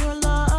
your love.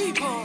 People.